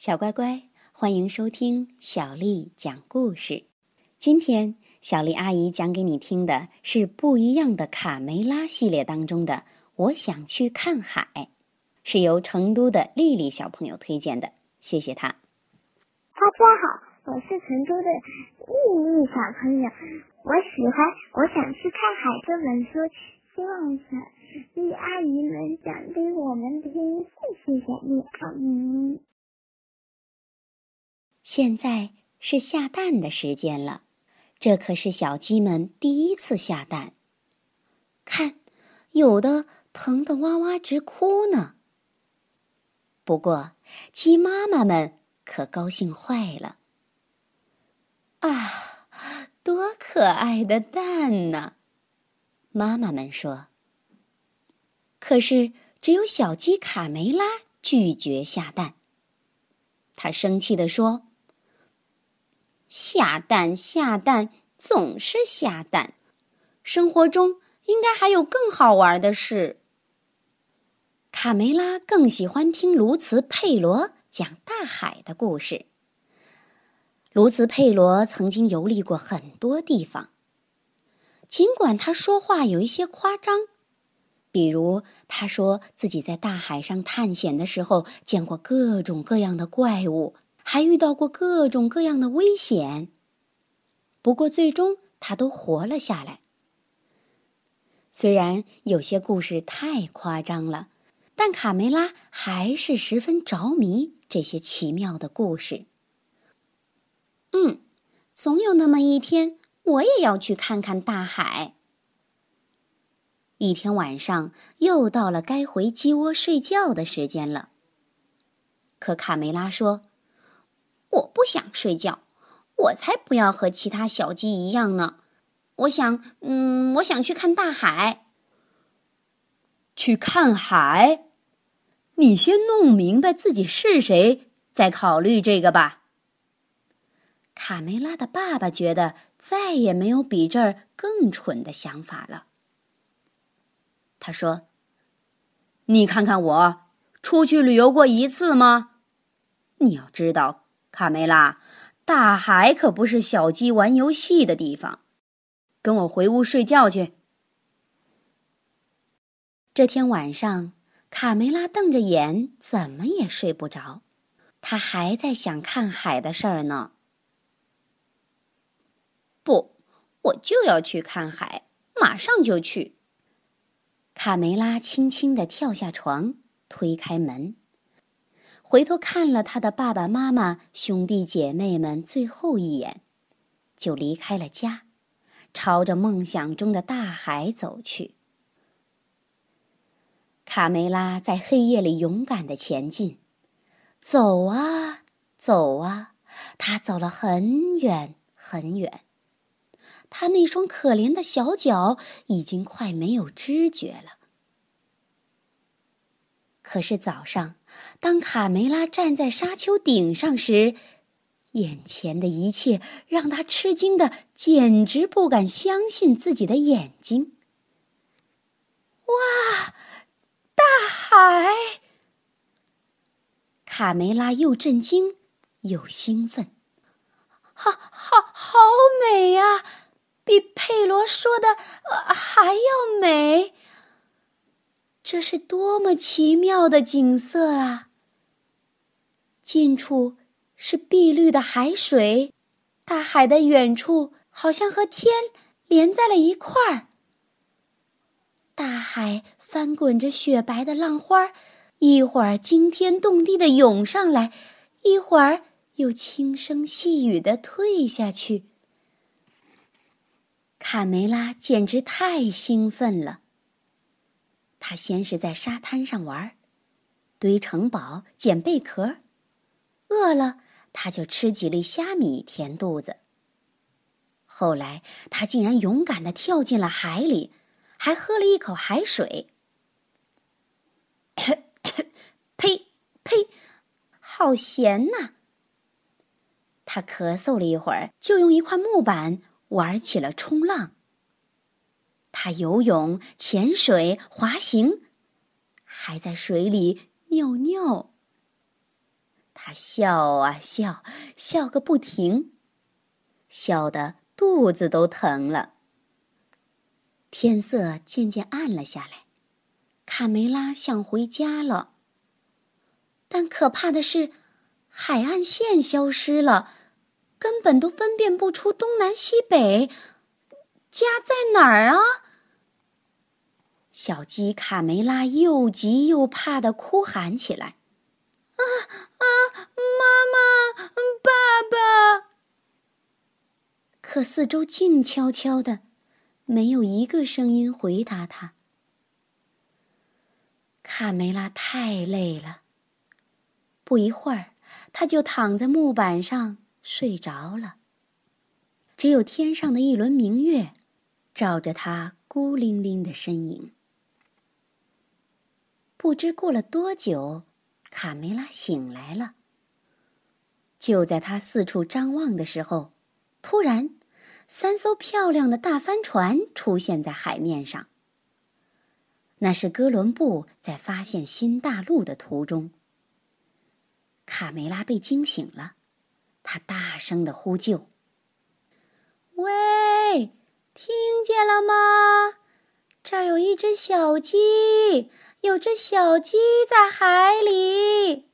小乖乖，欢迎收听小丽讲故事。今天，小丽阿姨讲给你听的是不一样的卡梅拉系列当中的《我想去看海》，是由成都的丽丽小朋友推荐的。谢谢她。大家好，我是成都的丽丽小朋友，我喜欢《我想去看海》这本书，希望小丽阿姨能讲给我们听。谢谢小丽阿姨。现在是下蛋的时间了，这可是小鸡们第一次下蛋。看，有的疼得哇哇直哭呢。不过，鸡妈妈们可高兴坏了。啊，多可爱的蛋呢！妈妈们说。可是，只有小鸡卡梅拉拒绝下蛋。他生气地说。下蛋下蛋总是下蛋，生活中应该还有更好玩的事。卡梅拉更喜欢听卢茨佩罗讲大海的故事。卢茨佩罗曾经游历过很多地方，尽管他说话有一些夸张，比如他说自己在大海上探险的时候见过各种各样的怪物。还遇到过各种各样的危险，不过最终他都活了下来。虽然有些故事太夸张了，但卡梅拉还是十分着迷这些奇妙的故事。嗯，总有那么一天，我也要去看看大海。一天晚上，又到了该回鸡窝睡觉的时间了。可卡梅拉说。我不想睡觉，我才不要和其他小鸡一样呢。我想，嗯，我想去看大海。去看海？你先弄明白自己是谁，再考虑这个吧。卡梅拉的爸爸觉得再也没有比这儿更蠢的想法了。他说：“你看看我，出去旅游过一次吗？你要知道。”卡梅拉，大海可不是小鸡玩游戏的地方。跟我回屋睡觉去。这天晚上，卡梅拉瞪着眼，怎么也睡不着。他还在想看海的事儿呢。不，我就要去看海，马上就去。卡梅拉轻轻地跳下床，推开门。回头看了他的爸爸妈妈、兄弟姐妹们最后一眼，就离开了家，朝着梦想中的大海走去。卡梅拉在黑夜里勇敢的前进，走啊走啊，他走了很远很远，他那双可怜的小脚已经快没有知觉了。可是早上，当卡梅拉站在沙丘顶上时，眼前的一切让他吃惊的简直不敢相信自己的眼睛。哇，大海！卡梅拉又震惊又兴奋，好好好美呀，比佩罗说的还要美。这是多么奇妙的景色啊！近处是碧绿的海水，大海的远处好像和天连在了一块儿。大海翻滚着雪白的浪花，一会儿惊天动地的涌上来，一会儿又轻声细语的退下去。卡梅拉简直太兴奋了。他先是在沙滩上玩，堆城堡、捡贝壳，饿了他就吃几粒虾米填肚子。后来他竟然勇敢的跳进了海里，还喝了一口海水。呸呸，好咸呐！他咳嗽了一会儿，就用一块木板玩起了冲浪。他游泳、潜水、滑行，还在水里尿尿。他笑啊笑，笑个不停，笑得肚子都疼了。天色渐渐暗了下来，卡梅拉想回家了。但可怕的是，海岸线消失了，根本都分辨不出东南西北，家在哪儿啊？小鸡卡梅拉又急又怕的哭喊起来。啊啊！妈妈，爸爸！可四周静悄悄的，没有一个声音回答他。卡梅拉太累了，不一会儿，他就躺在木板上睡着了。只有天上的一轮明月，照着他孤零零的身影。不知过了多久。卡梅拉醒来了。就在他四处张望的时候，突然，三艘漂亮的大帆船出现在海面上。那是哥伦布在发现新大陆的途中。卡梅拉被惊醒了，他大声的呼救：“喂，听见了吗？这儿有一只小鸡。”有只小鸡在海里，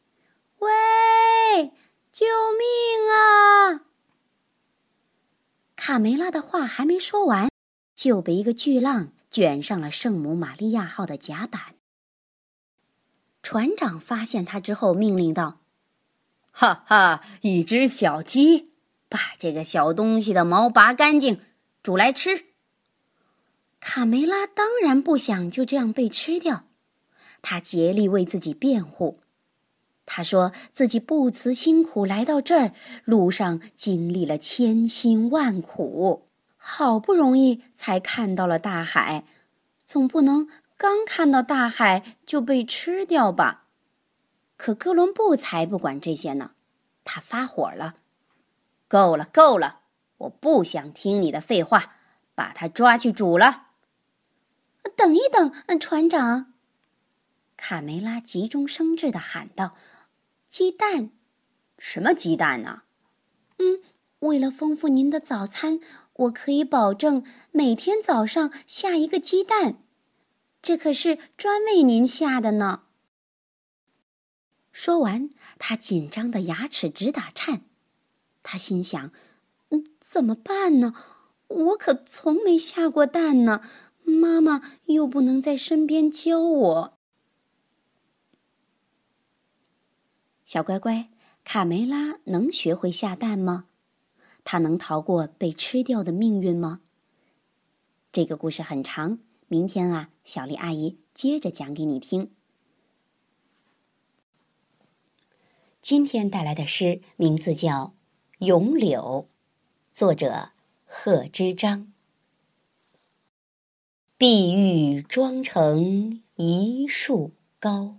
喂，救命啊！卡梅拉的话还没说完，就被一个巨浪卷上了圣母玛利亚号的甲板。船长发现他之后，命令道：“哈哈，一只小鸡，把这个小东西的毛拔干净，煮来吃。”卡梅拉当然不想就这样被吃掉。他竭力为自己辩护，他说自己不辞辛苦来到这儿，路上经历了千辛万苦，好不容易才看到了大海，总不能刚看到大海就被吃掉吧？可哥伦布才不管这些呢，他发火了：“够了，够了！我不想听你的废话，把他抓去煮了。”等一等，船长。卡梅拉急中生智的喊道：“鸡蛋，什么鸡蛋呢？嗯，为了丰富您的早餐，我可以保证每天早上下一个鸡蛋，这可是专为您下的呢。”说完，他紧张的牙齿直打颤。他心想：“嗯，怎么办呢？我可从没下过蛋呢，妈妈又不能在身边教我。”小乖乖，卡梅拉能学会下蛋吗？他能逃过被吃掉的命运吗？这个故事很长，明天啊，小丽阿姨接着讲给你听。今天带来的诗名字叫《咏柳》，作者贺知章。碧玉妆成一树高。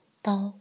刀。